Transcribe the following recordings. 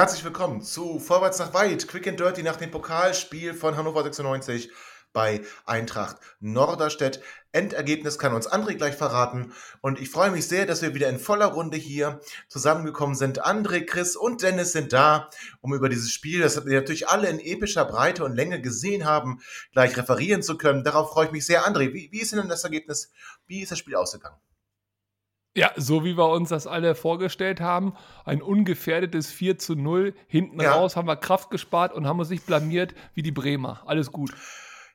Herzlich willkommen zu Vorwärts nach Weit, Quick and Dirty nach dem Pokalspiel von Hannover 96 bei Eintracht Norderstedt. Endergebnis kann uns André gleich verraten und ich freue mich sehr, dass wir wieder in voller Runde hier zusammengekommen sind. André, Chris und Dennis sind da, um über dieses Spiel, das wir natürlich alle in epischer Breite und Länge gesehen haben, gleich referieren zu können. Darauf freue ich mich sehr. André, wie, wie ist denn das Ergebnis? Wie ist das Spiel ausgegangen? Ja, so wie wir uns das alle vorgestellt haben, ein ungefährdetes 4 zu 0. Hinten ja. raus haben wir Kraft gespart und haben uns nicht blamiert wie die Bremer. Alles gut.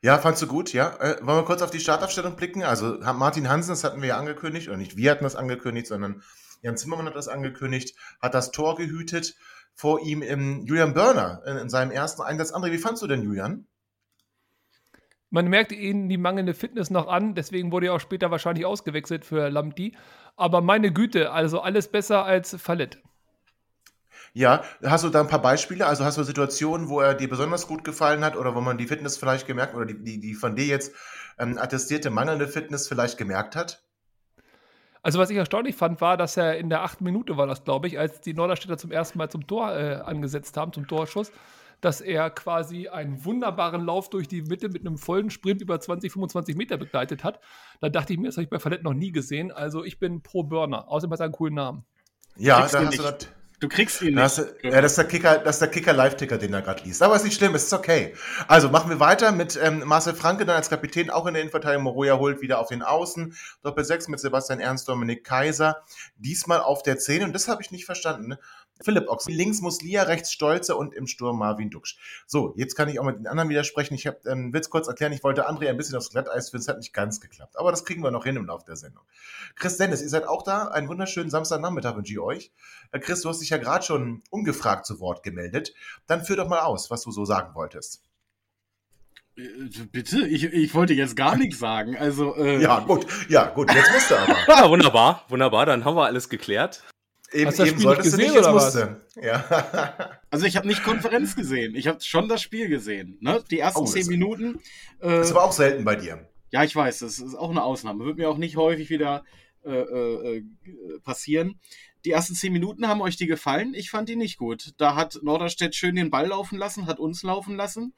Ja, fandst du gut, ja. Äh, wollen wir kurz auf die Startaufstellung blicken? Also Martin Hansen, das hatten wir ja angekündigt, oder nicht wir hatten das angekündigt, sondern Jan Zimmermann hat das angekündigt, hat das Tor gehütet. Vor ihm im Julian Börner in, in seinem ersten Einsatz. André, wie fandst du denn Julian? Man merkt ihnen die mangelnde Fitness noch an, deswegen wurde er auch später wahrscheinlich ausgewechselt für Lamdi. Aber meine Güte, also alles besser als Fallett. Ja, hast du da ein paar Beispiele? Also hast du Situationen, wo er dir besonders gut gefallen hat oder wo man die Fitness vielleicht gemerkt oder die, die, die von dir jetzt ähm, attestierte mangelnde Fitness vielleicht gemerkt hat? Also was ich erstaunlich fand, war, dass er in der achten Minute war das, glaube ich, als die Norderstädter zum ersten Mal zum Tor äh, angesetzt haben, zum Torschuss, dass er quasi einen wunderbaren Lauf durch die Mitte mit einem vollen Sprint über 20, 25 Meter begleitet hat. Da dachte ich mir, das habe ich bei Fallett noch nie gesehen. Also ich bin pro Burner. Außerdem hat er einen coolen Namen. Ja, da hast du das. Du kriegst ihn nicht. ja, das ist der Kicker, das ist der Kicker Live-Ticker, den er gerade liest. Aber ist nicht schlimm, ist okay. Also machen wir weiter mit ähm, Marcel Franke dann als Kapitän, auch in der Innenverteidigung. Moroja holt wieder auf den Außen. Doppel 6 mit Sebastian Ernst, Dominik Kaiser. Diesmal auf der 10. Und das habe ich nicht verstanden. Ne? Philipp Ochs. Links Muslia, rechts Stolze und im Sturm Marvin Duksch. So, jetzt kann ich auch mit den anderen widersprechen. Ich hab, ähm, will es kurz erklären, ich wollte André ein bisschen aufs Glatteis führen, es hat nicht ganz geklappt. Aber das kriegen wir noch hin im Laufe der Sendung. Chris Dennis, ihr seid auch da. Einen wunderschönen Samstagnachmittag wünsche ich euch. Äh, Chris, du hast dich ja gerade schon ungefragt zu Wort gemeldet. Dann führ doch mal aus, was du so sagen wolltest. Äh, bitte? Ich, ich wollte jetzt gar nichts sagen. Also, äh ja, gut, ja, gut, jetzt musst du aber. ja, wunderbar, wunderbar, dann haben wir alles geklärt. Eben, Hast du das eben Spiel gesehen, nicht, oder was? Ja. also ich habe nicht Konferenz gesehen, ich habe schon das Spiel gesehen. Ne? Die ersten oh, zehn Minuten. Äh, das ist aber auch selten bei dir. Ja, ich weiß, das ist auch eine Ausnahme. Wird mir auch nicht häufig wieder äh, äh, passieren. Die ersten zehn Minuten haben euch die gefallen? Ich fand die nicht gut. Da hat Norderstedt schön den Ball laufen lassen, hat uns laufen lassen.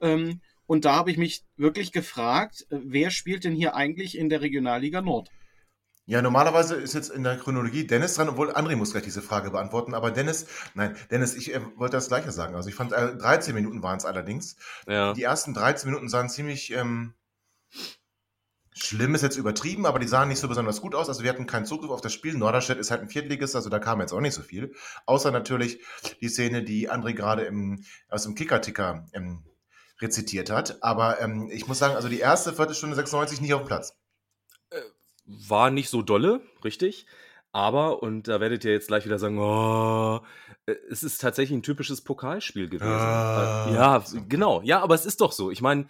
Ähm, und da habe ich mich wirklich gefragt, äh, wer spielt denn hier eigentlich in der Regionalliga Nord? Ja, normalerweise ist jetzt in der Chronologie Dennis dran, obwohl André muss gleich diese Frage beantworten. Aber Dennis, nein, Dennis, ich äh, wollte das Gleiche sagen. Also ich fand, äh, 13 Minuten waren es allerdings. Ja. Die ersten 13 Minuten sahen ziemlich ähm, schlimm, ist jetzt übertrieben, aber die sahen nicht so besonders gut aus. Also wir hatten keinen Zugriff auf das Spiel. Norderstedt ist halt ein Viertligist, also da kam jetzt auch nicht so viel. Außer natürlich die Szene, die André gerade im, aus dem Kicker-Ticker ähm, rezitiert hat. Aber ähm, ich muss sagen, also die erste Viertelstunde 96 nicht auf dem Platz war nicht so dolle, richtig. Aber, und da werdet ihr jetzt gleich wieder sagen, oh, äh, es ist tatsächlich ein typisches Pokalspiel gewesen. Ah. Ja, genau. Ja, aber es ist doch so. Ich meine,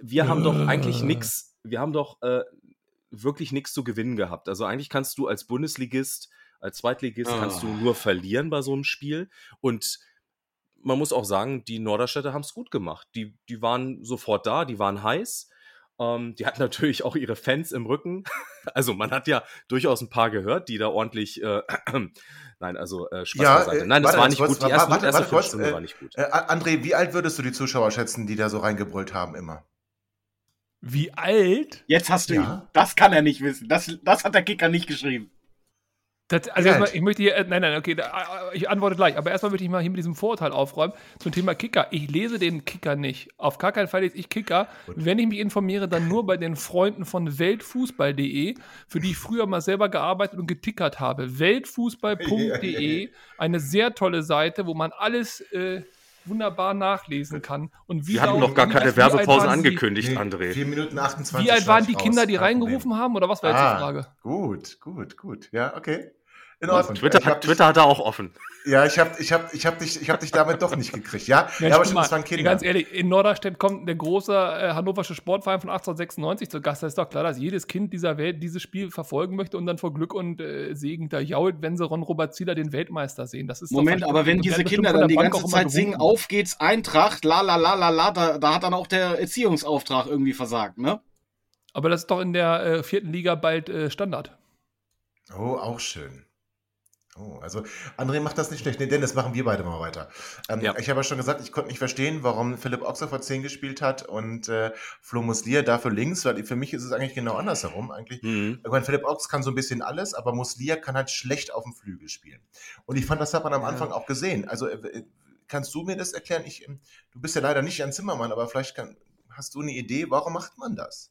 wir haben doch eigentlich nichts, wir haben doch äh, wirklich nichts zu gewinnen gehabt. Also eigentlich kannst du als Bundesligist, als Zweitligist, ah. kannst du nur verlieren bei so einem Spiel. Und man muss auch sagen, die Norderstädter haben es gut gemacht. Die, die waren sofort da, die waren heiß. Ähm, die hat natürlich auch ihre Fans im Rücken. Also man hat ja durchaus ein paar gehört, die da ordentlich. Äh, nein, also äh, Spaß ja, beiseite. Äh, nein, das war nicht gut. Die erste, warte, erste warte, äh, war nicht gut. Äh, André, wie alt würdest du die Zuschauer schätzen, die da so reingebrüllt haben immer? Wie alt? Jetzt hast du ja. ihn. Das kann er nicht wissen. Das, das hat der Kicker nicht geschrieben. Das, also erstmal, ich möchte hier, äh, nein, nein, okay, äh, ich antworte gleich, aber erstmal möchte ich mal hier mit diesem Vorurteil aufräumen zum Thema Kicker. Ich lese den Kicker nicht. Auf gar keinen Fall lese ich Kicker. Gut. Wenn ich mich informiere, dann nur bei den Freunden von weltfußball.de, für die ich früher mal selber gearbeitet und getickert habe. Weltfußball.de, eine sehr tolle Seite, wo man alles äh, wunderbar nachlesen kann. Und wie Wir hatten noch gar keine Werbepause angekündigt, nee, André. 4 Minuten 28. Wie alt waren die Kinder, die reingerufen haben, oder was war jetzt die ah, Frage? Gut, gut, gut. Ja, okay. In Ordnung. Twitter, hat, Twitter hat er auch offen. Ja, ich habe ich hab, ich hab dich, ich hab dich damit doch nicht gekriegt, ja? ja, ja aber stimmt, das waren Kinder. Ganz ehrlich, in Norderstedt kommt der große äh, hannoversche Sportverein von 1896 zu Gast. Da ist doch klar, dass jedes Kind dieser Welt dieses Spiel verfolgen möchte und dann vor Glück und äh, Segen da jault, wenn sie Ron Robert Zieler den Weltmeister sehen. Das ist Moment, aber wenn diese Kinder dann die Bank ganze Zeit singen, auf geht's, Eintracht, la la la la la, da, da hat dann auch der Erziehungsauftrag irgendwie versagt, ne? Aber das ist doch in der äh, vierten Liga bald äh, Standard. Oh, auch schön. Oh, also André macht das nicht schlecht. Nee, Dennis, machen wir beide mal weiter. Ähm, ja. Ich habe ja schon gesagt, ich konnte nicht verstehen, warum Philipp Oxer vor 10 gespielt hat und äh, Flo Muslier dafür links, weil für mich ist es eigentlich genau andersherum. Eigentlich. Mhm. Ich meine, Philipp Ox kann so ein bisschen alles, aber Muslier kann halt schlecht auf dem Flügel spielen. Und ich fand, das hat man am Anfang ja. auch gesehen. Also äh, kannst du mir das erklären? Ich, ähm, du bist ja leider nicht ein Zimmermann, aber vielleicht kann, hast du eine Idee, warum macht man das?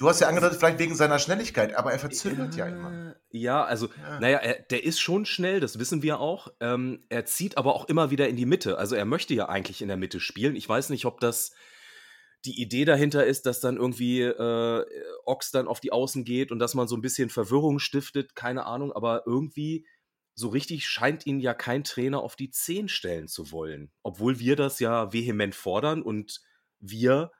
Du hast ja angedeutet, vielleicht wegen seiner Schnelligkeit, aber er verzögert ja, ja immer. Ja, also, ja. naja, er, der ist schon schnell, das wissen wir auch. Ähm, er zieht aber auch immer wieder in die Mitte. Also er möchte ja eigentlich in der Mitte spielen. Ich weiß nicht, ob das die Idee dahinter ist, dass dann irgendwie äh, Ox dann auf die Außen geht und dass man so ein bisschen Verwirrung stiftet, keine Ahnung, aber irgendwie so richtig scheint ihn ja kein Trainer auf die Zehn stellen zu wollen. Obwohl wir das ja vehement fordern und wir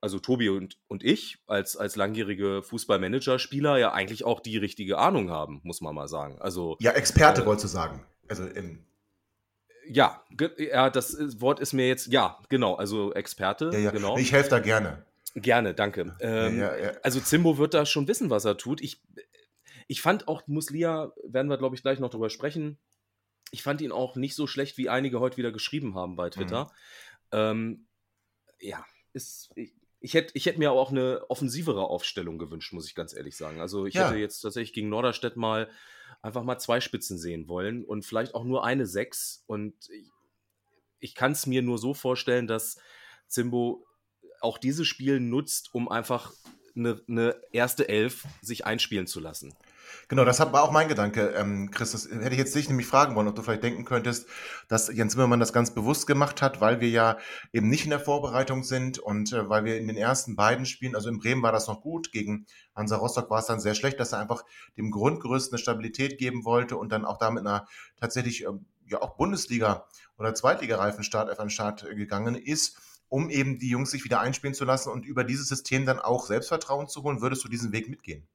also Tobi und, und ich als, als langjährige Fußballmanager-Spieler ja eigentlich auch die richtige Ahnung haben, muss man mal sagen. Also, ja, Experte äh, wolltest du sagen. Also im ja, ja, das Wort ist mir jetzt, ja, genau, also Experte. Ja, ja. Genau. Ich helfe da gerne. Gerne, danke. Ähm, ja, also Zimbo wird da schon wissen, was er tut. Ich, ich fand auch Muslia, werden wir, glaube ich, gleich noch drüber sprechen, ich fand ihn auch nicht so schlecht, wie einige heute wieder geschrieben haben bei Twitter. Mhm. Ähm, ja, ist, ich, ich hätte ich hätt mir auch eine offensivere Aufstellung gewünscht, muss ich ganz ehrlich sagen. Also ich ja. hätte jetzt tatsächlich gegen Norderstedt mal einfach mal zwei Spitzen sehen wollen und vielleicht auch nur eine Sechs. Und ich, ich kann es mir nur so vorstellen, dass Zimbo auch dieses Spiel nutzt, um einfach eine, eine erste Elf sich einspielen zu lassen. Genau, das war auch mein Gedanke, ähm, Chris. Das hätte ich jetzt dich nämlich fragen wollen, ob du vielleicht denken könntest, dass Jens Zimmermann das ganz bewusst gemacht hat, weil wir ja eben nicht in der Vorbereitung sind und äh, weil wir in den ersten beiden Spielen, also in Bremen war das noch gut, gegen Hansa Rostock war es dann sehr schlecht, dass er einfach dem Grundgerüst eine Stabilität geben wollte und dann auch damit einer tatsächlich ähm, ja auch Bundesliga oder Zweitliga-Reifenstart auf den Start gegangen ist um eben die Jungs sich wieder einspielen zu lassen und über dieses System dann auch Selbstvertrauen zu holen, würdest du diesen Weg mitgehen?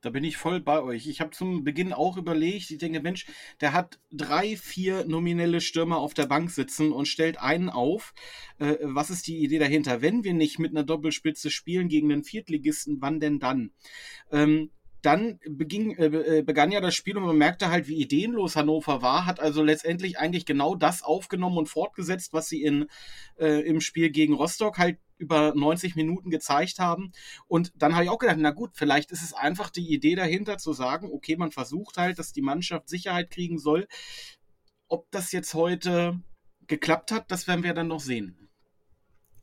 Da bin ich voll bei euch. Ich habe zum Beginn auch überlegt, ich denke, Mensch, der hat drei, vier nominelle Stürmer auf der Bank sitzen und stellt einen auf. Äh, was ist die Idee dahinter? Wenn wir nicht mit einer Doppelspitze spielen gegen einen Viertligisten, wann denn dann? Ähm, dann beging, äh, äh, begann ja das Spiel und man merkte halt, wie ideenlos Hannover war, hat also letztendlich eigentlich genau das aufgenommen und fortgesetzt, was sie in, äh, im Spiel gegen Rostock halt über 90 Minuten gezeigt haben. Und dann habe ich auch gedacht, na gut, vielleicht ist es einfach die Idee dahinter zu sagen, okay, man versucht halt, dass die Mannschaft Sicherheit kriegen soll. Ob das jetzt heute geklappt hat, das werden wir dann noch sehen.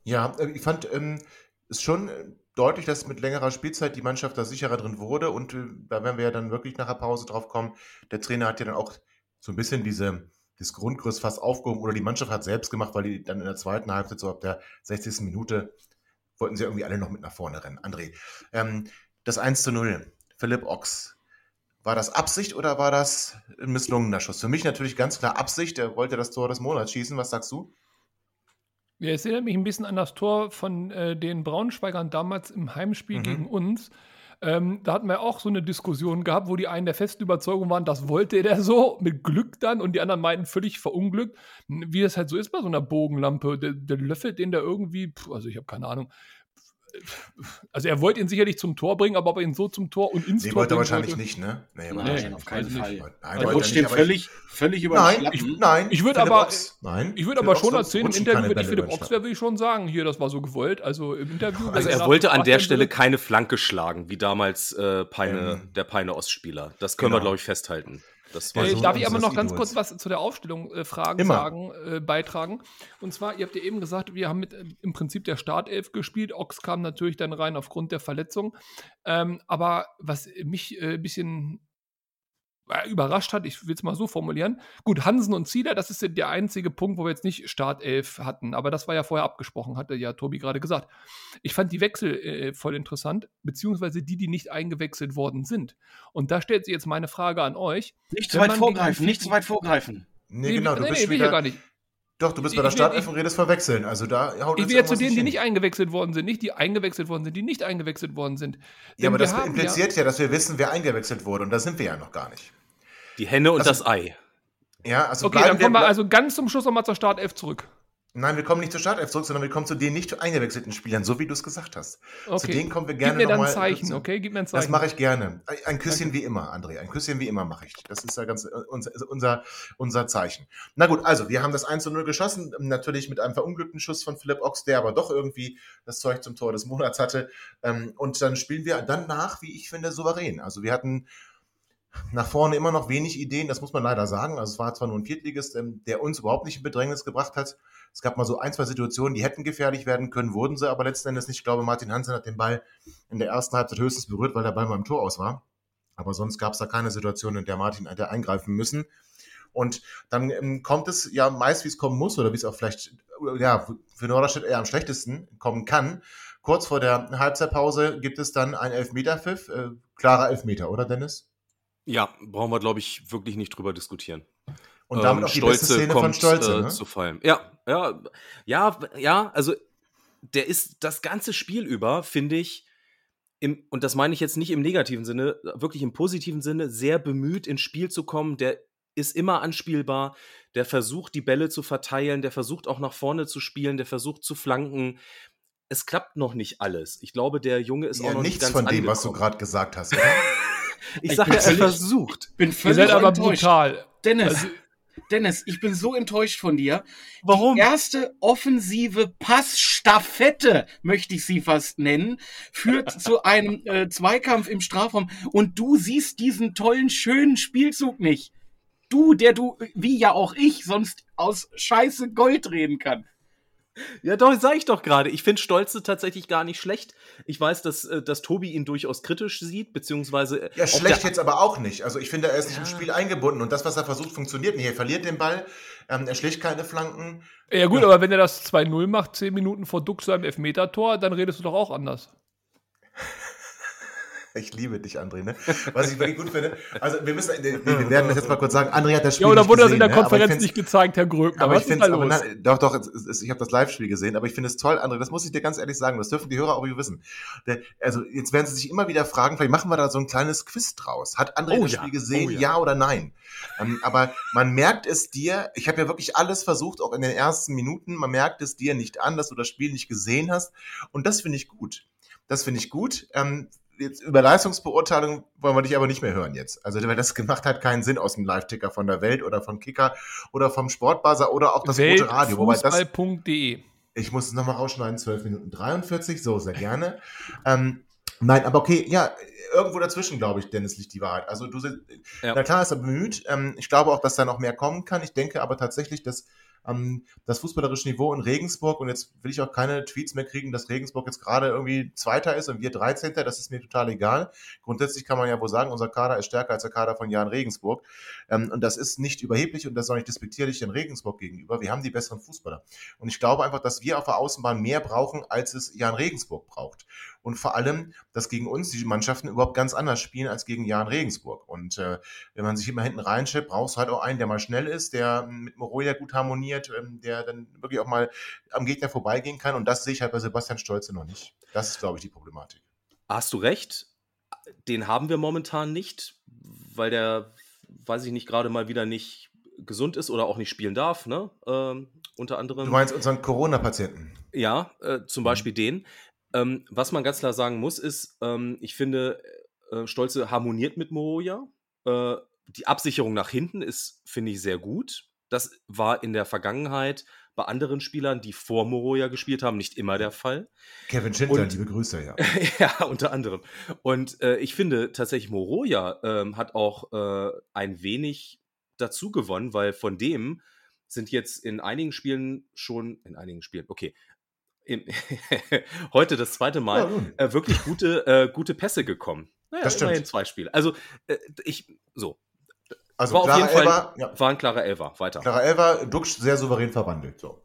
Ja, äh, ich fand ähm, es schon deutlich, dass mit längerer Spielzeit die Mannschaft da sicherer drin wurde. Und äh, da werden wir ja dann wirklich nach der Pause drauf kommen. Der Trainer hat ja dann auch so ein bisschen diese, das Grundgerüst fast aufgehoben oder die Mannschaft hat selbst gemacht, weil die dann in der zweiten Halbzeit, so ab der 60. Minute, wollten sie irgendwie alle noch mit nach vorne rennen. André, ähm, das 1 zu 0, Philipp Ochs. War das Absicht oder war das ein misslungener Schuss? Für mich natürlich ganz klar Absicht. Er wollte das Tor des Monats schießen. Was sagst du? Ja, es erinnert mich ein bisschen an das Tor von äh, den Braunschweigern damals im Heimspiel mhm. gegen uns. Ähm, da hatten wir auch so eine Diskussion gehabt, wo die einen der festen Überzeugung waren, das wollte der so, mit Glück dann, und die anderen meinten völlig verunglückt. Wie das halt so ist bei so einer Bogenlampe. Der, der löffelt den da irgendwie, pff, also ich habe keine Ahnung, also er wollte ihn sicherlich zum Tor bringen, aber ob er ihn so zum Tor und ins nee, Tor wollte er wahrscheinlich wollte. nicht, ne? Nee, nein, auf keinen Fall. Nein, er rutscht den völlig, völlig über Nein, ich, nein. Ich würde aber, nein, ich würde aber schon erzählen, im Interview, ich Philipp Ochs wäre, würde ich schon sagen, hier, das war so gewollt. Also im Interview. Also er wollte an der Stelle keine Flanke schlagen, wie damals äh, Peine, ähm, der Peine Ostspieler. Das können genau. wir, glaube ich, festhalten. Äh, so darf ich aber noch ganz kurz was zu der Aufstellung äh, Fragen Immer. sagen, äh, beitragen? Und zwar, ihr habt ja eben gesagt, wir haben mit äh, im Prinzip der Startelf gespielt. Ox kam natürlich dann rein aufgrund der Verletzung. Ähm, aber was mich äh, ein bisschen äh, überrascht hat, ich will es mal so formulieren. Gut, Hansen und Zieler, das ist der einzige Punkt, wo wir jetzt nicht Startelf hatten, aber das war ja vorher abgesprochen, hatte ja Tobi gerade gesagt. Ich fand die Wechsel äh, voll interessant, beziehungsweise die, die nicht eingewechselt worden sind. Und da stellt sich jetzt meine Frage an euch. Nicht zu weit vorgreifen, nicht zu weit vorgreifen. Nee, genau, du nee, bist nee, wieder, gar nicht. Doch, du bist ich, bei der Startelf und redest verwechseln. Also da haut Ich will jetzt zu denen, die nicht eingewechselt worden sind, nicht die eingewechselt worden sind, die nicht eingewechselt worden sind. Denn ja, aber das impliziert ja, ja, dass wir wissen, wer eingewechselt wurde und da sind wir ja noch gar nicht. Die Henne und also, das Ei. Ja, also Okay, dann kommen wir also ganz zum Schluss nochmal zur Startelf zurück. Nein, wir kommen nicht zur Startelf zurück, sondern wir kommen zu den nicht eingewechselten Spielern, so wie du es gesagt hast. Okay. Zu denen kommen wir gerne Gib mir dann ein Zeichen, okay? Gib mir ein Zeichen. Das mache ich gerne. Ein Küsschen okay. wie immer, André. Ein Küsschen wie immer mache ich. Das ist ja ganz unser, unser, unser Zeichen. Na gut, also wir haben das 1 zu 0 geschossen, natürlich mit einem verunglückten Schuss von Philipp Ochs, der aber doch irgendwie das Zeug zum Tor des Monats hatte. Ähm, und dann spielen wir dann nach, wie ich finde, souverän. Also wir hatten nach vorne immer noch wenig Ideen, das muss man leider sagen. Also es war zwar nur ein Viertligist, ähm, der uns überhaupt nicht in Bedrängnis gebracht hat. Es gab mal so ein, zwei Situationen, die hätten gefährlich werden können, wurden sie aber letzten Endes nicht. Ich glaube, Martin Hansen hat den Ball in der ersten Halbzeit höchstens berührt, weil der Ball beim Tor aus war. Aber sonst gab es da keine Situation, in der Martin hätte eingreifen müssen. Und dann ähm, kommt es ja meist, wie es kommen muss, oder wie es auch vielleicht ja, für Norderstedt eher am schlechtesten kommen kann. Kurz vor der Halbzeitpause gibt es dann einen Elfmeterpfiff. Äh, klarer Elfmeter, oder Dennis? Ja, brauchen wir, glaube ich, wirklich nicht drüber diskutieren. Und damit ähm, auch die Stolze beste Szene kommt, von Stolze, äh, ne? zu fallen. Ja, ja, ja, ja, also der ist das ganze Spiel über, finde ich, im, und das meine ich jetzt nicht im negativen Sinne, wirklich im positiven Sinne, sehr bemüht ins Spiel zu kommen. Der ist immer anspielbar, der versucht, die Bälle zu verteilen, der versucht auch nach vorne zu spielen, der versucht zu flanken. Es klappt noch nicht alles. Ich glaube, der Junge ist ja, auch noch nicht ganz nichts von dem, was du gerade gesagt hast. Oder? Ich, ich sage, er versucht. Bin völlig Ihr seid aber enttäuscht. brutal. Dennis, also, Dennis, ich bin so enttäuscht von dir. Warum? Die erste offensive Passstaffette, möchte ich sie fast nennen, führt zu einem äh, Zweikampf im Strafraum und du siehst diesen tollen, schönen Spielzug nicht. Du, der du, wie ja auch ich, sonst aus Scheiße Gold reden kann. Ja, doch, sag ich doch gerade. Ich finde Stolze tatsächlich gar nicht schlecht. Ich weiß, dass, äh, dass Tobi ihn durchaus kritisch sieht, beziehungsweise. Äh, ja, schlecht jetzt aber auch nicht. Also ich finde, er ist nicht ja. im Spiel eingebunden und das, was er versucht, funktioniert nicht. Er verliert den Ball, ähm, er schlägt keine Flanken. Ja, gut, ja. aber wenn er das 2-0 macht, 10 Minuten vor Dux seinem Elfmeter-Tor, dann redest du doch auch anders. Ich liebe dich, André. Ne? Was ich wirklich gut finde. Also wir müssen, nee, wir werden das jetzt mal kurz sagen. André hat das Spiel Ja, oder wurde das in der ne? Konferenz nicht gezeigt, Herr Gröbner? Aber ich finde, na, doch, doch. Ich habe das Live-Spiel gesehen, aber ich finde es toll, André. Das muss ich dir ganz ehrlich sagen. Das dürfen die Hörer auch wissen. Also jetzt werden sie sich immer wieder fragen. Vielleicht machen wir da so ein kleines Quiz draus. Hat André oh, das ja. Spiel gesehen? Oh, ja. ja. oder nein? Ähm, aber man merkt es dir. Ich habe ja wirklich alles versucht, auch in den ersten Minuten. Man merkt es dir nicht an, dass du das Spiel nicht gesehen hast. Und das finde ich gut. Das finde ich gut. Ähm, jetzt über Leistungsbeurteilung wollen wir dich aber nicht mehr hören jetzt. Also, weil das gemacht hat keinen Sinn aus dem Live-Ticker von der Welt oder von Kicker oder vom Sportbuzzer oder auch das Welt, rote Radio. Fußball.de. Ich muss es nochmal rausschneiden, 12 Minuten 43, so sehr gerne. ähm, nein, aber okay, ja, irgendwo dazwischen, glaube ich, Dennis, liegt die Wahrheit. Also du, ja. na klar ist er bemüht. Ähm, ich glaube auch, dass da noch mehr kommen kann. Ich denke aber tatsächlich, dass ähm, das fußballerische Niveau in Regensburg und jetzt will ich auch keine Tweets mehr kriegen, dass Regensburg jetzt gerade irgendwie Zweiter ist und wir 13. Das ist mir total egal. Grundsätzlich kann man ja wohl sagen, unser Kader ist stärker als der Kader von Jan Regensburg. Ähm, und das ist nicht überheblich und das ist auch nicht despektierlich den Regensburg gegenüber. Wir haben die besseren Fußballer. Und ich glaube einfach, dass wir auf der Außenbahn mehr brauchen, als es Jan Regensburg braucht und vor allem, dass gegen uns die Mannschaften überhaupt ganz anders spielen als gegen Jan Regensburg. Und äh, wenn man sich immer hinten reinschleppt, brauchst du halt auch einen, der mal schnell ist, der mit Moroja gut harmoniert, ähm, der dann wirklich auch mal am Gegner vorbeigehen kann. Und das sehe ich halt bei Sebastian Stolze noch nicht. Das ist, glaube ich, die Problematik. Hast du recht? Den haben wir momentan nicht, weil der, weiß ich nicht, gerade mal wieder nicht gesund ist oder auch nicht spielen darf, ne? Ähm, unter anderem. Du meinst unseren Corona-Patienten? Ja, äh, zum mhm. Beispiel den. Ähm, was man ganz klar sagen muss, ist, ähm, ich finde, äh, Stolze harmoniert mit Moroja. Äh, die Absicherung nach hinten ist, finde ich, sehr gut. Das war in der Vergangenheit bei anderen Spielern, die vor Moroja gespielt haben, nicht immer der Fall. Kevin Schindler, Und, liebe Grüße, ja. ja, unter anderem. Und äh, ich finde tatsächlich, Moroja ähm, hat auch äh, ein wenig dazu gewonnen, weil von dem sind jetzt in einigen Spielen schon, in einigen Spielen, okay, im, heute das zweite Mal ja, äh, wirklich gute, äh, gute Pässe gekommen. Naja, das stimmt. Immerhin zwei Spiele. Also, äh, ich, so. Also war auf jeden Fall ja. war ein klarer Elfer. Weiter. Klarer Elfer, Duxch sehr souverän verwandelt. So.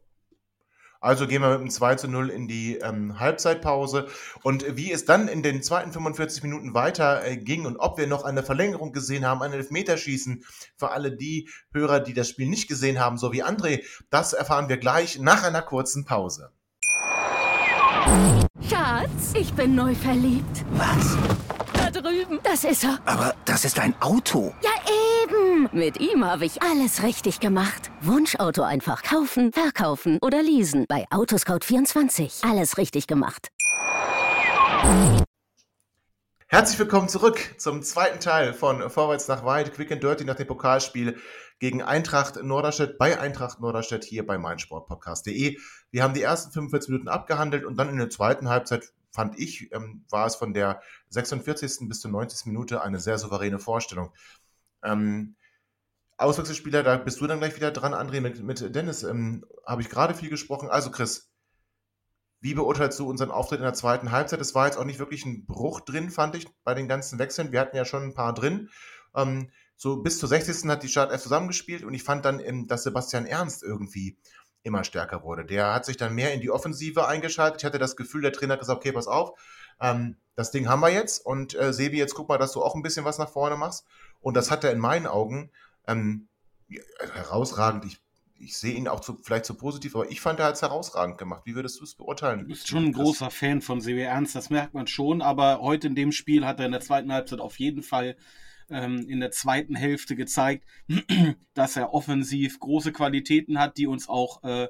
Also gehen wir mit einem 2 zu 0 in die ähm, Halbzeitpause. Und wie es dann in den zweiten 45 Minuten weiter äh, ging und ob wir noch eine Verlängerung gesehen haben, ein Elfmeterschießen für alle die Hörer, die das Spiel nicht gesehen haben, so wie André, das erfahren wir gleich nach einer kurzen Pause. Schatz, ich bin neu verliebt. Was? Da drüben. Das ist er. Aber das ist ein Auto. Ja, eben. Mit ihm habe ich alles richtig gemacht. Wunschauto einfach kaufen, verkaufen oder leasen. Bei Autoscout24. Alles richtig gemacht. Herzlich willkommen zurück zum zweiten Teil von Vorwärts nach Weit, Quick and Dirty nach dem Pokalspiel gegen Eintracht Norderstedt bei Eintracht Norderstedt hier bei meinsportpodcast.de. Wir haben die ersten 45 Minuten abgehandelt und dann in der zweiten Halbzeit fand ich, ähm, war es von der 46. bis zur 90. Minute eine sehr souveräne Vorstellung. Ähm, Auswechselspieler, da bist du dann gleich wieder dran, André, mit, mit Dennis ähm, habe ich gerade viel gesprochen. Also Chris, wie beurteilst du unseren Auftritt in der zweiten Halbzeit? Es war jetzt auch nicht wirklich ein Bruch drin, fand ich, bei den ganzen Wechseln. Wir hatten ja schon ein paar drin. Ähm, so bis zur 60. hat die Startelf zusammengespielt und ich fand dann, ähm, dass Sebastian Ernst irgendwie immer stärker wurde. Der hat sich dann mehr in die Offensive eingeschaltet. Ich hatte das Gefühl, der Trainer hat gesagt, okay, pass auf, ähm, das Ding haben wir jetzt und äh, Sebi, jetzt guck mal, dass du auch ein bisschen was nach vorne machst. Und das hat er in meinen Augen ähm, herausragend. Ich, ich sehe ihn auch zu, vielleicht zu positiv, aber ich fand, er hat es herausragend gemacht. Wie würdest du es beurteilen? Du bist schon ein großer Fan von Sebi Ernst, das merkt man schon, aber heute in dem Spiel hat er in der zweiten Halbzeit auf jeden Fall ähm, in der zweiten Hälfte gezeigt, dass er offensiv große Qualitäten hat, die uns auch äh,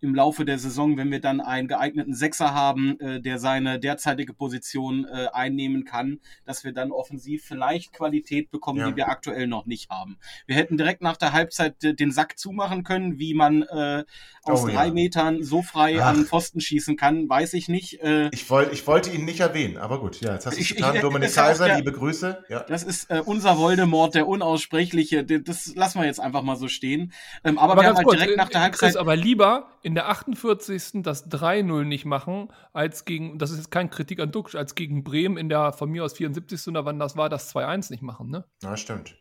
im Laufe der Saison, wenn wir dann einen geeigneten Sechser haben, äh, der seine derzeitige Position äh, einnehmen kann, dass wir dann offensiv vielleicht Qualität bekommen, ja. die wir aktuell noch nicht haben. Wir hätten direkt nach der Halbzeit den Sack zumachen können, wie man äh, aus oh, drei ja. Metern so frei Ach. an Pfosten schießen kann, weiß ich nicht. Äh, ich, wollt, ich wollte ihn nicht erwähnen, aber gut, ja, jetzt hast du es getan. Ich, Dominik Kaiser, der, liebe Grüße. Ja. Das ist äh, unser Voldemort, der Unaussprechliche. Das lassen wir jetzt einfach mal so stehen. Ähm, aber, aber wir haben halt direkt nach der Halbzeit. Chris, aber lieber in der 48. das 3-0 nicht machen, als gegen, das ist jetzt kein Kritik an Duxch, als gegen Bremen in der von mir aus 74. oder wann das war, das 2-1 nicht machen, ne? Ja, stimmt.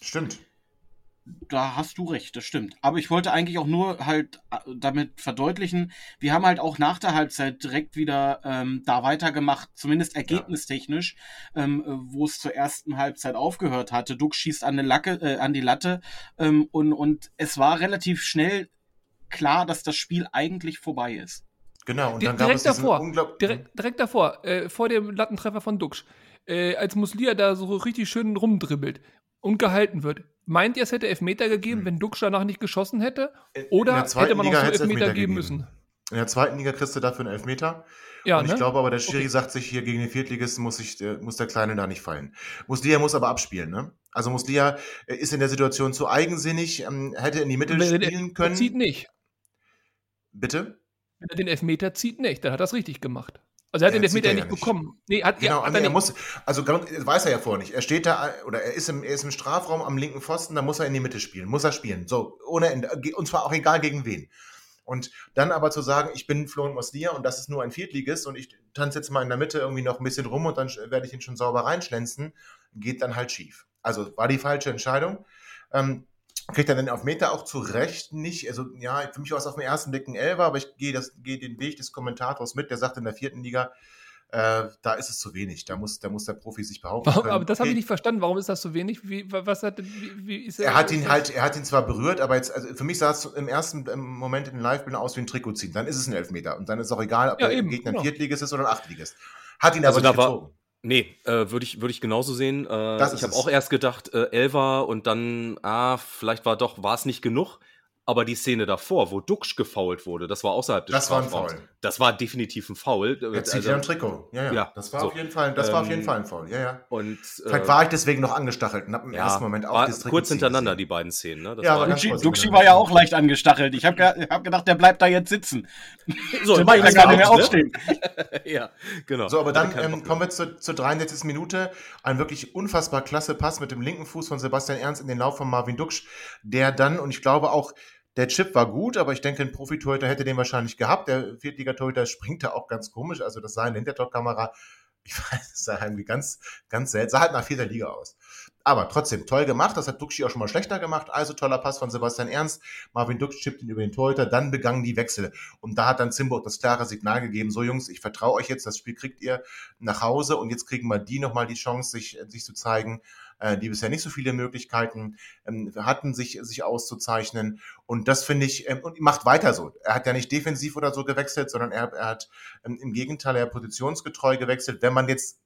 Stimmt. Da hast du recht, das stimmt. Aber ich wollte eigentlich auch nur halt äh, damit verdeutlichen, wir haben halt auch nach der Halbzeit direkt wieder ähm, da weitergemacht, zumindest ergebnistechnisch, ja. ähm, wo es zur ersten Halbzeit aufgehört hatte. Duck schießt an, Lacke, äh, an die Latte ähm, und, und es war relativ schnell klar, dass das Spiel eigentlich vorbei ist. Genau, und dann direkt gab es davor, direkt, direkt davor, äh, vor dem Lattentreffer von Duxch, äh, als Muslia da so richtig schön rumdribbelt und gehalten wird. Meint ihr, es hätte Elfmeter gegeben, hm. wenn Duxch danach nicht geschossen hätte? Oder hätte man Liga noch so Elfmeter, geben müssen? In der zweiten Liga kriegst du dafür einen Elfmeter. Ja, und ich ne? glaube aber, der Schiri okay. sagt sich hier gegen den Viertligisten muss, ich, äh, muss der Kleine da nicht fallen. Muslia muss aber abspielen, ne? Also Muslia äh, ist in der Situation zu eigensinnig, ähm, hätte in die Mitte spielen können. Er zieht nicht. Bitte? Wenn er den Elfmeter zieht, nicht. Dann hat er es richtig gemacht. Also er hat ja, den Elfmeter ja nicht bekommen. Nee, hat, genau, er, nee, er muss, also weiß er ja vorher nicht. Er steht da, oder er ist, im, er ist im Strafraum am linken Pfosten, da muss er in die Mitte spielen. Muss er spielen. So, ohne Ende. Und zwar auch egal gegen wen. Und dann aber zu sagen, ich bin Florian Moslia und das ist nur ein Viertligist und ich tanze jetzt mal in der Mitte irgendwie noch ein bisschen rum und dann werde ich ihn schon sauber reinschlänzen, geht dann halt schief. Also war die falsche Entscheidung. Ähm, kriegt er den auf Meter auch zu Recht nicht. Also ja, für mich war es auf den ersten Blick ein Elfer, aber ich gehe, das, gehe den Weg des Kommentators mit, der sagt in der vierten Liga, äh, da ist es zu wenig. Da muss, da muss der Profi sich behaupten. Warum. Aber das habe ich nicht verstanden. Warum ist das so wenig? Wie, was hat, wie, wie ist er, er hat ihn halt, er hat ihn zwar berührt, aber jetzt, also für mich sah es im ersten Moment in den Live-Bildern aus wie ein Trikot ziehen. Dann ist es ein Elfmeter. Und dann ist auch egal, ob ja, der eben, Gegner ein genau. Viertligist ist oder ein Achtligist. Hat ihn also aber nicht gezogen. War, Nee, äh, würde ich, würd ich genauso sehen. Äh, ich habe auch erst gedacht, äh, Elva und dann, ah, vielleicht war doch, war es nicht genug. Aber die Szene davor, wo Duxch gefault wurde, das war außerhalb des Das Strafraums. war ein Foul. Das war definitiv ein Foul. Er zieht also, ja ein Trikot. Ja, ja. ja das war so. auf jeden Fall, das ähm, war auf jeden ähm, Fall ein Foul. Ja, ja. Und, Vielleicht äh, war ich deswegen noch angestachelt und habe im ja, ersten Moment auch das Trikot Kurz hintereinander die beiden Szenen. Ne? Das ja, war Duxch war ja auch leicht angestachelt. Ich habe ge hab gedacht, der bleibt da jetzt sitzen. So, der kann gar nicht mehr aufstehen. ja, genau. So, aber dann ähm, kommen wir zur, zur 63. Minute. Ein wirklich unfassbar klasse Pass mit dem linken Fuß von Sebastian Ernst in den Lauf von Marvin Duxch, der dann, und ich glaube auch, der Chip war gut, aber ich denke, ein Profi-Torhüter hätte den wahrscheinlich gehabt. Der Viertliga-Torhüter springt da auch ganz komisch. Also das sah in der Hintertorkamera, ich weiß, das sah irgendwie ganz, ganz seltsam. Sah halt nach vierter Liga aus. Aber trotzdem, toll gemacht. Das hat Duxi auch schon mal schlechter gemacht. Also toller Pass von Sebastian Ernst. Marvin Dux chippt ihn über den Torhüter. Dann begannen die Wechsel. Und da hat dann Zimburg das klare Signal gegeben. So Jungs, ich vertraue euch jetzt. Das Spiel kriegt ihr nach Hause. Und jetzt kriegen wir die nochmal die Chance, sich, sich zu zeigen äh, die bisher nicht so viele Möglichkeiten ähm, hatten, sich, sich auszuzeichnen. Und das finde ich, ähm, und macht weiter so. Er hat ja nicht defensiv oder so gewechselt, sondern er, er hat ähm, im Gegenteil, er positionsgetreu gewechselt. Wenn man jetzt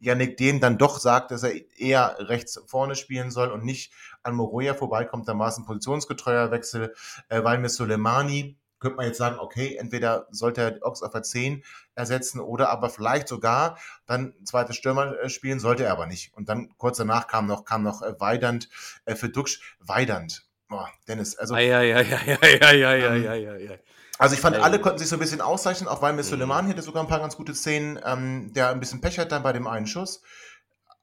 Yannick Dehn dann doch sagt, dass er eher rechts vorne spielen soll und nicht an Moroja vorbeikommt, dann war es ein positionsgetreuer Wechsel, äh, weil mit Soleimani könnte man jetzt sagen, okay, entweder sollte er Ox auf der 10 ersetzen oder aber vielleicht sogar dann zweite Stürmer äh, spielen, sollte er aber nicht. Und dann kurz danach kam noch, kam noch äh, Weidand äh, für Duxch. Weidand. Boah, Dennis, also. Ja. Also ich fand, alle konnten sich so ein bisschen auszeichnen, auch weil Miss mhm. Suleiman hatte sogar ein paar ganz gute Szenen, ähm, der ein bisschen Pech hat dann bei dem einen Schuss.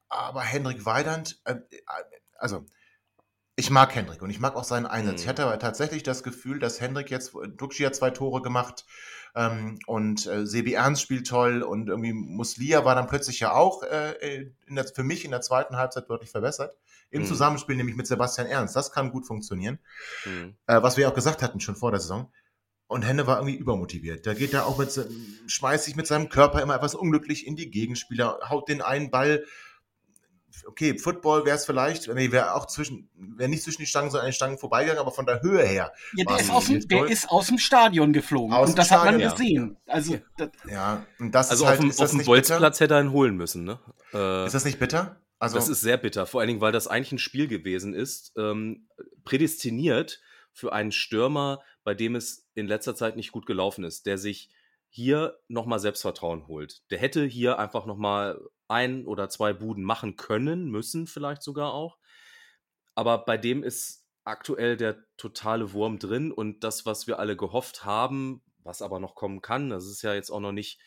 Aber Hendrik Weidand, äh, also ich mag Hendrik und ich mag auch seinen Einsatz. Mhm. Ich hatte aber tatsächlich das Gefühl, dass Hendrik jetzt, Duxi hat zwei Tore gemacht ähm, und äh, Sebi Ernst spielt toll und irgendwie Muslia war dann plötzlich ja auch äh, in der, für mich in der zweiten Halbzeit deutlich verbessert. Im mhm. Zusammenspiel nämlich mit Sebastian Ernst. Das kann gut funktionieren. Mhm. Äh, was wir auch gesagt hatten schon vor der Saison. Und Henne war irgendwie übermotiviert. Da geht er auch mit, schmeißt sich mit seinem Körper immer etwas unglücklich in die Gegenspieler, haut den einen Ball okay, Football wäre es vielleicht, nee, wäre auch zwischen, wäre nicht zwischen die Stangen, sondern an den Stangen vorbeigegangen, aber von der Höhe her. Ja, der, ist aus, dem, der ist aus dem Stadion geflogen. Aus und das Stadion, hat man ja. gesehen. Also, das, ja, und das also ist halt, auf dem, auf dem Bolzplatz hätte er ihn holen müssen, ne? Äh, ist das nicht bitter? Also, das ist sehr bitter, vor allen Dingen, weil das eigentlich ein Spiel gewesen ist, ähm, prädestiniert für einen Stürmer, bei dem es in letzter Zeit nicht gut gelaufen ist, der sich hier nochmal Selbstvertrauen holt. Der hätte hier einfach nochmal ein oder zwei Buden machen können, müssen vielleicht sogar auch. Aber bei dem ist aktuell der totale Wurm drin und das, was wir alle gehofft haben, was aber noch kommen kann, das ist ja jetzt auch noch nicht,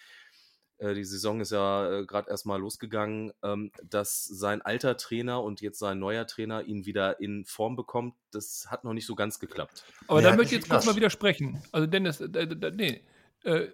äh, die Saison ist ja äh, gerade erstmal losgegangen, ähm, dass sein alter Trainer und jetzt sein neuer Trainer ihn wieder in Form bekommt, das hat noch nicht so ganz geklappt. Aber ja, da möchte ich jetzt kurz mal widersprechen. Also Dennis, äh, äh nee, äh,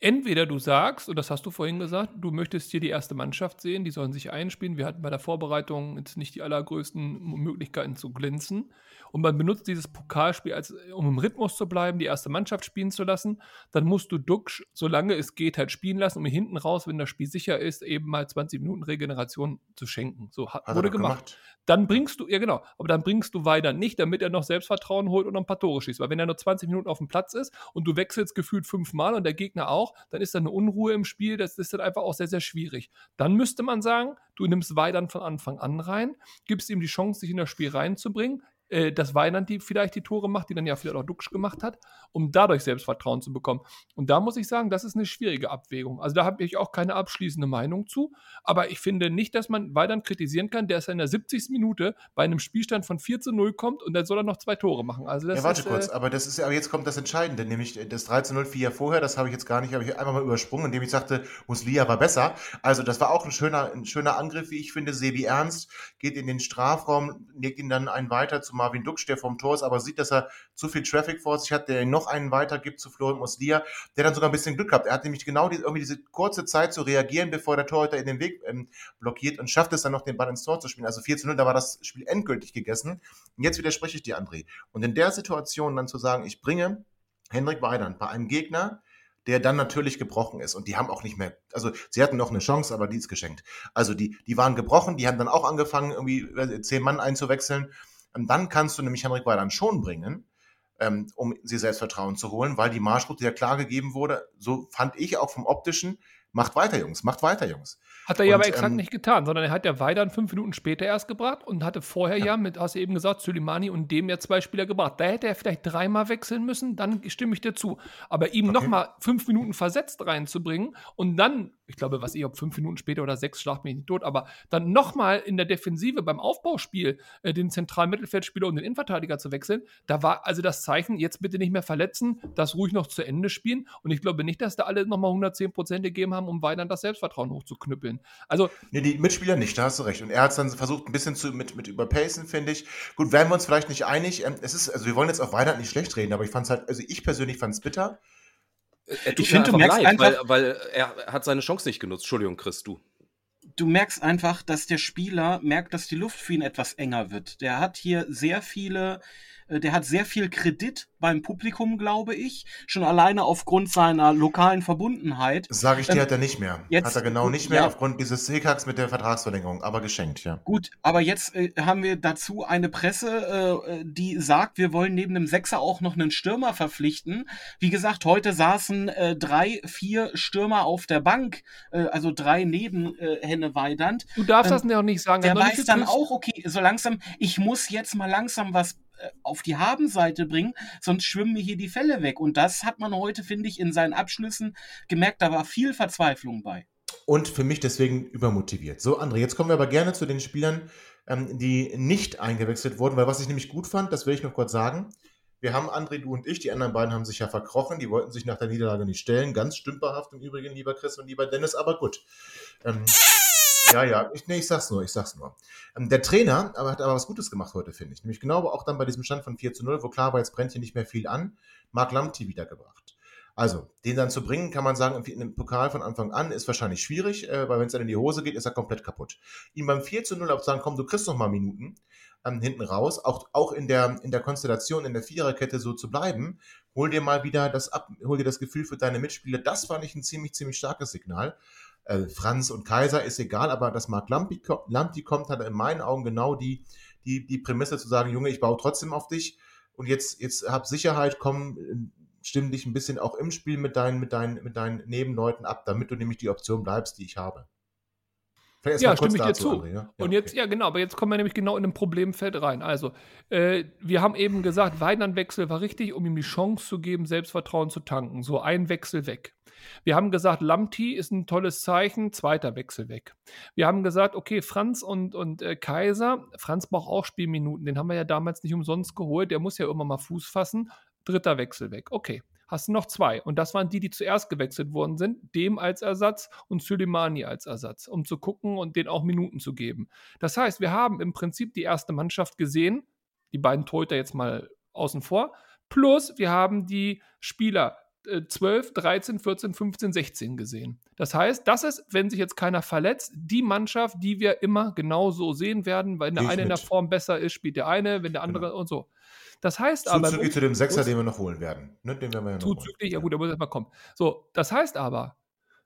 entweder du sagst, und das hast du vorhin gesagt, du möchtest hier die erste Mannschaft sehen, die sollen sich einspielen. Wir hatten bei der Vorbereitung jetzt nicht die allergrößten Möglichkeiten zu glänzen. Und man benutzt dieses Pokalspiel, als, um im Rhythmus zu bleiben, die erste Mannschaft spielen zu lassen. Dann musst du Duxch, solange es geht, halt spielen lassen, um hinten raus, wenn das Spiel sicher ist, eben mal 20 Minuten Regeneration zu schenken. So hat, hat wurde gemacht. gemacht. Dann bringst du, ja genau, aber dann bringst du weiter nicht, damit er noch Selbstvertrauen holt und noch ein paar Tore schießt. Weil wenn er nur 20 Minuten auf dem Platz ist und du wechselst gefühlt fünfmal und der Gegner auch, dann ist da eine Unruhe im Spiel. Das ist dann einfach auch sehr, sehr schwierig. Dann müsste man sagen, du nimmst Weidern von Anfang an rein, gibst ihm die Chance, sich in das Spiel reinzubringen, äh, dass Weinand die vielleicht die Tore macht, die dann ja vielleicht auch Duxch gemacht hat, um dadurch Selbstvertrauen zu bekommen. Und da muss ich sagen, das ist eine schwierige Abwägung. Also da habe ich auch keine abschließende Meinung zu. Aber ich finde nicht, dass man Weidand kritisieren kann, der ist in der 70. Minute bei einem Spielstand von 4 zu 0 kommt und dann soll er noch zwei Tore machen. Also das ja, warte ist, kurz, äh, aber das ist aber jetzt kommt das Entscheidende, nämlich das 3 zu 0 vier vorher, das habe ich jetzt gar nicht, habe ich einfach mal übersprungen, indem ich sagte, Muslia war besser. Also das war auch ein schöner, ein schöner Angriff, wie ich finde. Sebi Ernst geht in den Strafraum, legt ihn dann einen weiter zu Marvin Dux, der vom Tor ist, aber sieht, dass er zu viel Traffic vor sich hat, der ihn noch einen weitergibt zu Florian Muslia, der dann sogar ein bisschen Glück hat. Er hat nämlich genau die, irgendwie diese kurze Zeit zu reagieren, bevor der Torhüter in den Weg ähm, blockiert und schafft es dann noch, den Ball ins Tor zu spielen. Also 4 zu 0, da war das Spiel endgültig gegessen. Und jetzt widerspreche ich dir, André. Und in der Situation dann zu sagen, ich bringe Hendrik Weidand bei einem Gegner, der dann natürlich gebrochen ist. Und die haben auch nicht mehr, also sie hatten noch eine Chance, aber die ist geschenkt. Also die, die waren gebrochen, die haben dann auch angefangen, irgendwie zehn Mann einzuwechseln. Und dann kannst du nämlich Henrik Weidand schon bringen, ähm, um sie Selbstvertrauen zu holen, weil die Marschroute ja klar gegeben wurde, so fand ich auch vom optischen, macht weiter, Jungs, macht weiter, Jungs. Hat er ja aber exakt ähm, nicht getan, sondern er hat ja Weidern fünf Minuten später erst gebracht und hatte vorher ja, ja mit, hast du eben gesagt, Suleimani und dem ja zwei Spieler gebracht. Da hätte er vielleicht dreimal wechseln müssen, dann stimme ich dir zu. Aber ihm okay. nochmal fünf Minuten versetzt reinzubringen und dann, ich glaube, was ich, ob fünf Minuten später oder sechs, schlagt mich nicht tot, aber dann nochmal in der Defensive beim Aufbauspiel äh, den zentralen Mittelfeldspieler und den Innenverteidiger zu wechseln, da war also das Zeichen, jetzt bitte nicht mehr verletzen, das ruhig noch zu Ende spielen. Und ich glaube nicht, dass da alle nochmal 110 Prozent gegeben haben, um Weidern das Selbstvertrauen hochzuknüppeln. Also, nee, die Mitspieler nicht, da hast du recht. Und er hat es dann versucht, ein bisschen zu, mit, mit überpacen, finde ich. Gut, wären wir uns vielleicht nicht einig. Ähm, es ist, also wir wollen jetzt auch weiter nicht schlecht reden, aber ich fand es halt, also ich persönlich fand es bitter. Er tut ich finde, du merkst leid, einfach, weil, weil er hat seine Chance nicht genutzt. Entschuldigung, Chris, du. du merkst einfach, dass der Spieler merkt, dass die Luft für ihn etwas enger wird. Der hat hier sehr viele äh, der hat sehr viel Kredit beim Publikum, glaube ich. Schon alleine aufgrund seiner lokalen Verbundenheit. Sage ich dir, ähm, hat er nicht mehr. Jetzt, hat er genau nicht mehr ja, aufgrund dieses Hickacks mit der Vertragsverlängerung, aber geschenkt, ja. Gut, aber jetzt äh, haben wir dazu eine Presse, äh, die sagt, wir wollen neben dem Sechser auch noch einen Stürmer verpflichten. Wie gesagt, heute saßen äh, drei, vier Stürmer auf der Bank, äh, also drei neben äh, Henne Weidand. Du darfst ähm, das ja auch nicht sagen. Der weiß dann auch, okay, so langsam, ich muss jetzt mal langsam was äh, auf die Habenseite bringen, sonst schwimmen mir hier die Fälle weg. Und das hat man heute, finde ich, in seinen Abschlüssen gemerkt, da war viel Verzweiflung bei. Und für mich deswegen übermotiviert. So, André, jetzt kommen wir aber gerne zu den Spielern, ähm, die nicht eingewechselt wurden, weil was ich nämlich gut fand, das will ich noch kurz sagen. Wir haben André, du und ich, die anderen beiden haben sich ja verkrochen, die wollten sich nach der Niederlage nicht stellen. Ganz stümperhaft im Übrigen, lieber Chris und lieber Dennis, aber gut. Ähm, ja, ja, ich, nee, ich sag's nur, ich sag's nur. Ähm, der Trainer aber hat aber was Gutes gemacht heute, finde ich. Nämlich genau auch dann bei diesem Stand von 4 zu 0, wo klar war, jetzt brennt hier nicht mehr viel an, Mark Lamti wiedergebracht. Also, den dann zu bringen, kann man sagen, in einem Pokal von Anfang an ist wahrscheinlich schwierig, äh, weil wenn es dann in die Hose geht, ist er komplett kaputt. Ihm beim 4 zu 0 auch sagen, komm, du kriegst noch mal Minuten ähm, hinten raus, auch, auch in, der, in der Konstellation, in der Viererkette so zu bleiben, hol dir mal wieder das ab, hol dir das Gefühl für deine Mitspieler. Das fand ich ein ziemlich, ziemlich starkes Signal äh, Franz und Kaiser ist egal, aber dass Marc Lampi, Lampi kommt, hat in meinen Augen genau die, die, die Prämisse zu sagen, Junge, ich baue trotzdem auf dich und jetzt, jetzt hab Sicherheit, komm, stimm dich ein bisschen auch im Spiel mit deinen, mit deinen, mit deinen Nebenleuten ab, damit du nämlich die Option bleibst, die ich habe. Ja, stimme ich dir zu. André, ja? Ja, und jetzt, okay. ja genau, aber jetzt kommen wir nämlich genau in ein Problemfeld rein. Also, äh, wir haben eben gesagt, Weidern-Wechsel war richtig, um ihm die Chance zu geben, Selbstvertrauen zu tanken. So ein Wechsel weg. Wir haben gesagt, Lamti ist ein tolles Zeichen, zweiter Wechsel weg. Wir haben gesagt, okay, Franz und, und äh, Kaiser, Franz braucht auch Spielminuten, den haben wir ja damals nicht umsonst geholt, der muss ja immer mal Fuß fassen. Dritter Wechsel weg. Okay, hast du noch zwei. Und das waren die, die zuerst gewechselt worden sind, dem als Ersatz und Suleimani als Ersatz, um zu gucken und denen auch Minuten zu geben. Das heißt, wir haben im Prinzip die erste Mannschaft gesehen, die beiden Torhüter jetzt mal außen vor, plus wir haben die Spieler 12, 13, 14, 15, 16 gesehen. Das heißt, das ist, wenn sich jetzt keiner verletzt, die Mannschaft, die wir immer genau so sehen werden, weil der eine in der Form besser ist, spielt der eine, wenn der andere genau. und so. Das heißt aber. Zuzüglich zu dem Sechser, den wir noch holen werden. Ne, den werden wir ja noch zuzüglich, ja gut, da muss erstmal kommen. So, das heißt aber,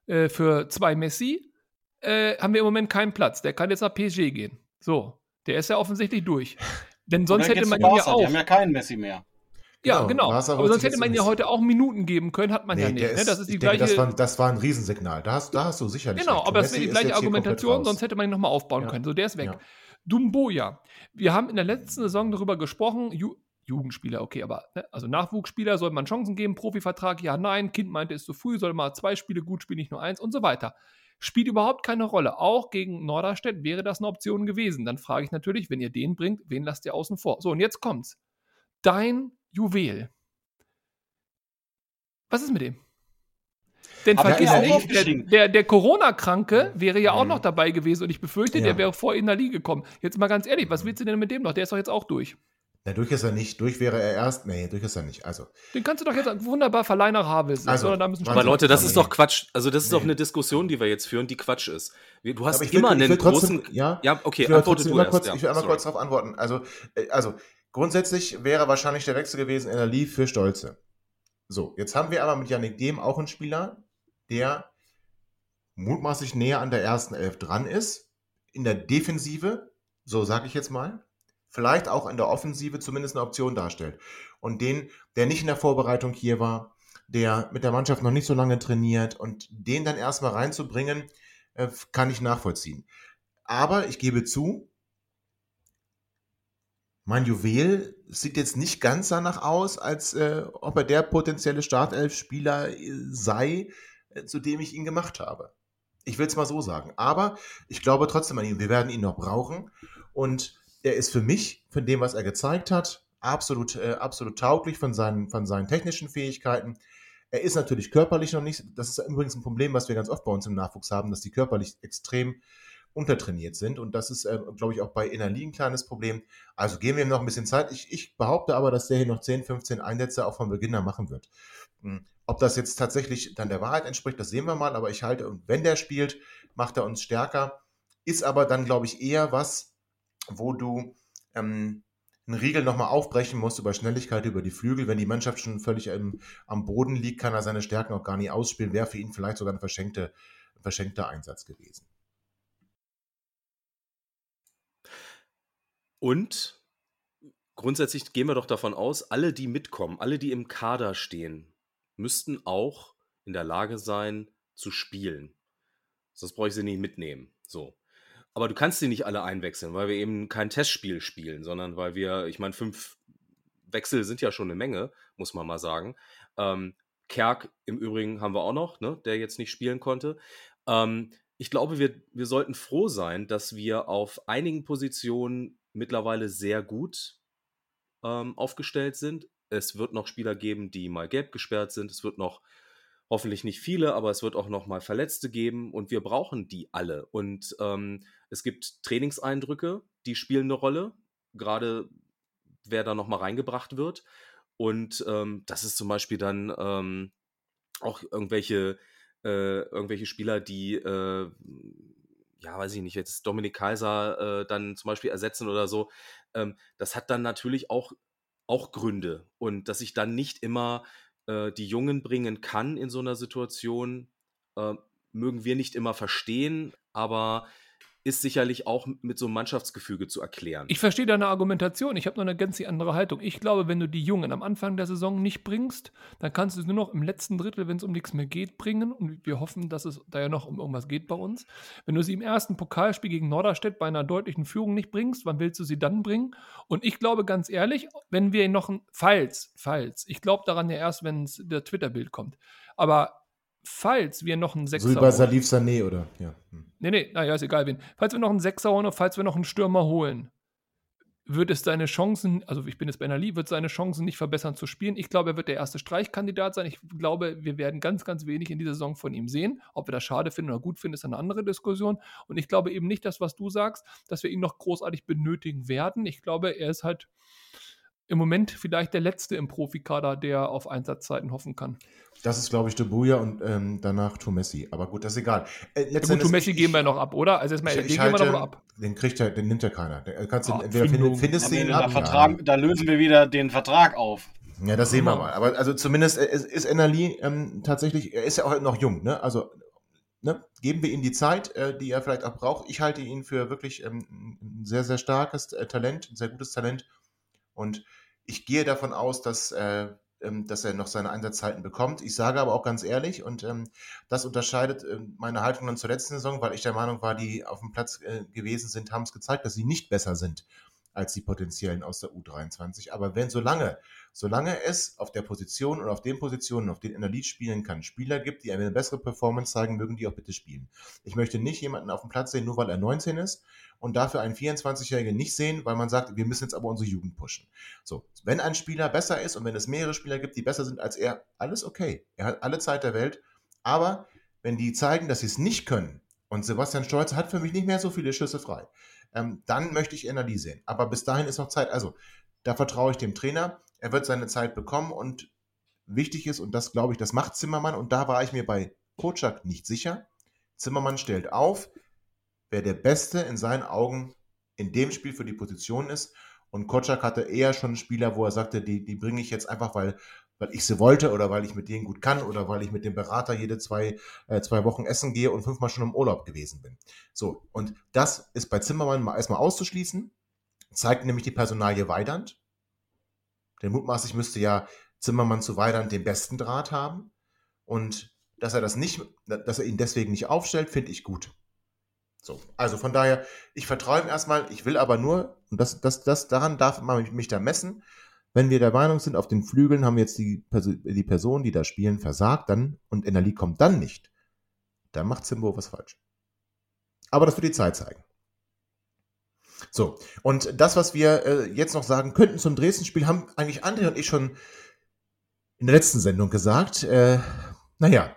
äh, für zwei Messi äh, haben wir im Moment keinen Platz. Der kann jetzt nach PSG gehen. So, der ist ja offensichtlich durch. Denn sonst hätte man ihn ja auch. Die haben ja keinen Messi mehr. Ja, genau. genau. Aber sonst hätte man ja heute auch Minuten geben können, hat man nee, ja nicht. Ist, ne? Das ist die gleiche. Denke, das, war, das war ein Riesensignal. Da hast, da hast du sicherlich. Genau, recht. aber das wäre die gleiche Argumentation, sonst hätte man ihn nochmal aufbauen ja. können. So, der ist weg. Ja. Dumboja. Wir haben in der letzten Saison darüber gesprochen, Ju Jugendspieler, okay, aber ne? also Nachwuchsspieler, soll man Chancen geben, Profivertrag, ja, nein, Kind meinte, ist zu früh, soll mal zwei Spiele gut spielen, nicht nur eins und so weiter. Spielt überhaupt keine Rolle. Auch gegen Norderstedt wäre das eine Option gewesen. Dann frage ich natürlich, wenn ihr den bringt, wen lasst ihr außen vor? So, und jetzt kommt's. Dein Juwel. Was ist mit dem? Denn Aber vergiss nicht, der, der, der Corona-Kranke wäre ja auch mhm. noch dabei gewesen und ich befürchte, ja. der wäre vor in der Liga gekommen. Jetzt mal ganz ehrlich, was willst du denn mit dem noch? Der ist doch jetzt auch durch. Na, durch ist er nicht. Durch wäre er erst. Nee, durch ist er nicht. Also. Den kannst du doch jetzt wunderbar verleihen nach Havels. Also, aber Leute, das ist doch Quatsch. Also, das ist nee. doch eine Diskussion, die wir jetzt führen, die Quatsch ist. Du hast immer will, einen trotzdem, großen. Ja, ja okay, antworte du erst. Kurz, ja, ich will einmal sorry. kurz darauf antworten. Also, äh, also, grundsätzlich wäre wahrscheinlich der Wechsel gewesen in der Leaf für Stolze. So, jetzt haben wir aber mit Yannick Dem auch einen Spieler, der mutmaßlich näher an der ersten Elf dran ist. In der Defensive, so sage ich jetzt mal. Vielleicht auch in der Offensive zumindest eine Option darstellt. Und den, der nicht in der Vorbereitung hier war, der mit der Mannschaft noch nicht so lange trainiert und den dann erstmal reinzubringen, äh, kann ich nachvollziehen. Aber ich gebe zu, mein Juwel sieht jetzt nicht ganz danach aus, als äh, ob er der potenzielle Startelf-Spieler äh, sei, äh, zu dem ich ihn gemacht habe. Ich will es mal so sagen. Aber ich glaube trotzdem an ihn. Wir werden ihn noch brauchen. Und er ist für mich, von dem, was er gezeigt hat, absolut, äh, absolut tauglich von seinen, von seinen technischen Fähigkeiten. Er ist natürlich körperlich noch nicht, das ist übrigens ein Problem, was wir ganz oft bei uns im Nachwuchs haben, dass die körperlich extrem untertrainiert sind. Und das ist, äh, glaube ich, auch bei Innerli ein kleines Problem. Also geben wir ihm noch ein bisschen Zeit. Ich, ich behaupte aber, dass der hier noch 10, 15 Einsätze auch von Beginn an machen wird. Hm. Ob das jetzt tatsächlich dann der Wahrheit entspricht, das sehen wir mal. Aber ich halte, wenn der spielt, macht er uns stärker. ist aber dann, glaube ich, eher was, wo du ähm, einen Riegel nochmal aufbrechen musst über Schnelligkeit, über die Flügel. Wenn die Mannschaft schon völlig im, am Boden liegt, kann er seine Stärken auch gar nicht ausspielen. Wäre für ihn vielleicht sogar ein, verschenkte, ein verschenkter Einsatz gewesen. Und grundsätzlich gehen wir doch davon aus, alle, die mitkommen, alle, die im Kader stehen, müssten auch in der Lage sein, zu spielen. Sonst brauche ich sie nicht mitnehmen. So. Aber du kannst sie nicht alle einwechseln, weil wir eben kein Testspiel spielen, sondern weil wir, ich meine, fünf Wechsel sind ja schon eine Menge, muss man mal sagen. Ähm, Kerk im Übrigen haben wir auch noch, ne, der jetzt nicht spielen konnte. Ähm, ich glaube, wir, wir sollten froh sein, dass wir auf einigen Positionen mittlerweile sehr gut ähm, aufgestellt sind. Es wird noch Spieler geben, die mal gelb gesperrt sind. Es wird noch hoffentlich nicht viele, aber es wird auch noch mal Verletzte geben und wir brauchen die alle. Und ähm, es gibt Trainingseindrücke, die spielen eine Rolle, gerade wer da noch mal reingebracht wird. Und ähm, das ist zum Beispiel dann ähm, auch irgendwelche, äh, irgendwelche Spieler, die äh, ja, weiß ich nicht, jetzt Dominik Kaiser äh, dann zum Beispiel ersetzen oder so, ähm, das hat dann natürlich auch, auch Gründe. Und dass ich dann nicht immer äh, die Jungen bringen kann in so einer Situation, äh, mögen wir nicht immer verstehen, aber ist sicherlich auch mit so einem Mannschaftsgefüge zu erklären. Ich verstehe deine Argumentation. Ich habe noch eine ganz andere Haltung. Ich glaube, wenn du die Jungen am Anfang der Saison nicht bringst, dann kannst du es nur noch im letzten Drittel, wenn es um nichts mehr geht, bringen. Und wir hoffen, dass es da ja noch um irgendwas geht bei uns. Wenn du sie im ersten Pokalspiel gegen Norderstedt bei einer deutlichen Führung nicht bringst, wann willst du sie dann bringen? Und ich glaube ganz ehrlich, wenn wir noch ein Falls, Falls, ich glaube daran ja erst, wenn das Twitter-Bild kommt. Aber falls wir noch einen Sechser. So wie bei Salif Sané, oder? Ja. Hm. Nee, nee, naja, ist egal wen. Falls wir noch einen Sechser holen oder falls wir noch einen Stürmer holen, wird es seine Chancen, also ich bin jetzt bei NRL, wird seine Chancen nicht verbessern zu spielen. Ich glaube, er wird der erste Streichkandidat sein. Ich glaube, wir werden ganz, ganz wenig in dieser Saison von ihm sehen. Ob wir das schade finden oder gut finden, ist eine andere Diskussion. Und ich glaube eben nicht, dass was du sagst, dass wir ihn noch großartig benötigen werden. Ich glaube, er ist halt im Moment vielleicht der letzte im Profikader, der auf Einsatzzeiten hoffen kann. Das ist, glaube ich, Debuja und ähm, danach Tumessi. Aber gut, das ist egal. Äh, ja, gut, Tumessi geben wir noch ab, oder? Also erstmal, ich, den ich halte, geben wir noch ab. Den kriegt er, den nimmt ja keiner. Den, kannst du Ach, entweder findest, findest ihn ab. Vertrag, ja. Da lösen wir wieder den Vertrag auf. Ja, das sehen wir mal. Aber also zumindest ist, ist Ennerli ähm, tatsächlich, er ist ja auch noch jung, ne? Also Ne, geben wir ihm die Zeit, äh, die er vielleicht auch braucht. Ich halte ihn für wirklich ähm, ein sehr, sehr starkes äh, Talent, ein sehr gutes Talent. Und ich gehe davon aus, dass, äh, ähm, dass er noch seine Einsatzzeiten bekommt. Ich sage aber auch ganz ehrlich, und ähm, das unterscheidet äh, meine Haltung dann zur letzten Saison, weil ich der Meinung war, die auf dem Platz äh, gewesen sind, haben es gezeigt, dass sie nicht besser sind als die potenziellen aus der U23. Aber wenn solange, solange es auf der Position und auf den Positionen, auf denen in der spielen kann, Spieler gibt, die eine bessere Performance zeigen, mögen die auch bitte spielen. Ich möchte nicht jemanden auf dem Platz sehen, nur weil er 19 ist und dafür einen 24-Jährigen nicht sehen, weil man sagt, wir müssen jetzt aber unsere Jugend pushen. So, wenn ein Spieler besser ist und wenn es mehrere Spieler gibt, die besser sind als er, alles okay. Er hat alle Zeit der Welt. Aber wenn die zeigen, dass sie es nicht können, und Sebastian Stolz hat für mich nicht mehr so viele Schüsse frei, ähm, dann möchte ich Energie sehen. Aber bis dahin ist noch Zeit. Also, da vertraue ich dem Trainer. Er wird seine Zeit bekommen und wichtig ist, und das glaube ich, das macht Zimmermann, und da war ich mir bei Kocak nicht sicher. Zimmermann stellt auf, wer der Beste in seinen Augen in dem Spiel für die Position ist. Und Kocak hatte eher schon Spieler, wo er sagte, die, die bringe ich jetzt einfach, weil, weil ich sie wollte oder weil ich mit denen gut kann oder weil ich mit dem Berater jede zwei, äh, zwei Wochen essen gehe und fünfmal schon im Urlaub gewesen bin. So, und das ist bei Zimmermann mal erstmal auszuschließen, zeigt nämlich die Personalie Weidand. Denn mutmaßlich müsste ja Zimmermann zu Weidand den besten Draht haben. Und dass er das nicht, dass er ihn deswegen nicht aufstellt, finde ich gut. So, also von daher, ich vertraue ihm erstmal, ich will aber nur, und das, das, das, daran darf man mich da messen, wenn wir der Meinung sind, auf den Flügeln haben jetzt die, die Person, die da spielen, versagt, dann, und Energie kommt dann nicht, dann macht Simbo was falsch. Aber das wird die Zeit zeigen. So, und das, was wir äh, jetzt noch sagen könnten zum Dresden-Spiel, haben eigentlich André und ich schon in der letzten Sendung gesagt. Äh, naja,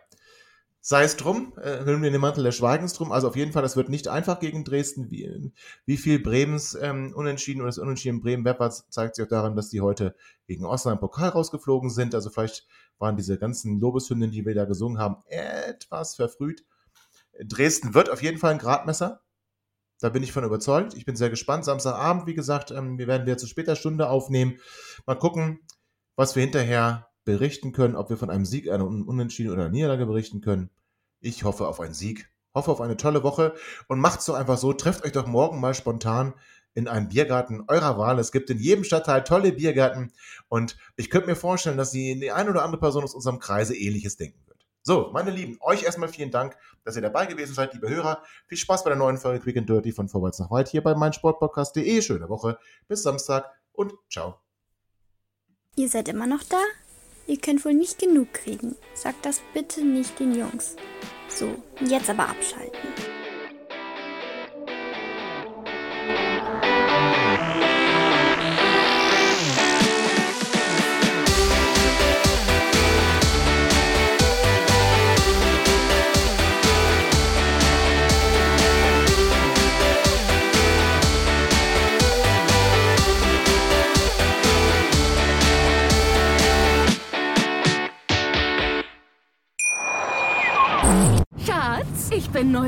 Sei es drum, äh, hüllen wir den Mantel des Schweigens drum. Also auf jeden Fall, das wird nicht einfach gegen Dresden. Wie, wie viel Bremens ähm, Unentschieden oder das Unentschieden Bremen-Wepper zeigt sich auch daran, dass die heute gegen Osnabrück im Pokal rausgeflogen sind. Also vielleicht waren diese ganzen Lobeshymnen, die wir da gesungen haben, etwas verfrüht. Dresden wird auf jeden Fall ein Gradmesser. Da bin ich von überzeugt. Ich bin sehr gespannt. Samstagabend, wie gesagt, ähm, wir werden wieder zu später Stunde aufnehmen. Mal gucken, was wir hinterher berichten können, ob wir von einem Sieg, einer Unentschieden oder einer Niederlage berichten können. Ich hoffe auf einen Sieg, hoffe auf eine tolle Woche und macht's doch einfach so. Trefft euch doch morgen mal spontan in einem Biergarten eurer Wahl. Es gibt in jedem Stadtteil tolle Biergärten und ich könnte mir vorstellen, dass die eine oder andere Person aus unserem Kreise ähnliches denken wird. So, meine Lieben, euch erstmal vielen Dank, dass ihr dabei gewesen seid, liebe Hörer. Viel Spaß bei der neuen Folge Quick and Dirty von Vorwärts nach Weit hier bei meinsportpodcast.de. Schöne Woche, bis Samstag und ciao. Ihr seid immer noch da? Ihr könnt wohl nicht genug kriegen. Sagt das bitte nicht den Jungs. So, jetzt aber abschalten.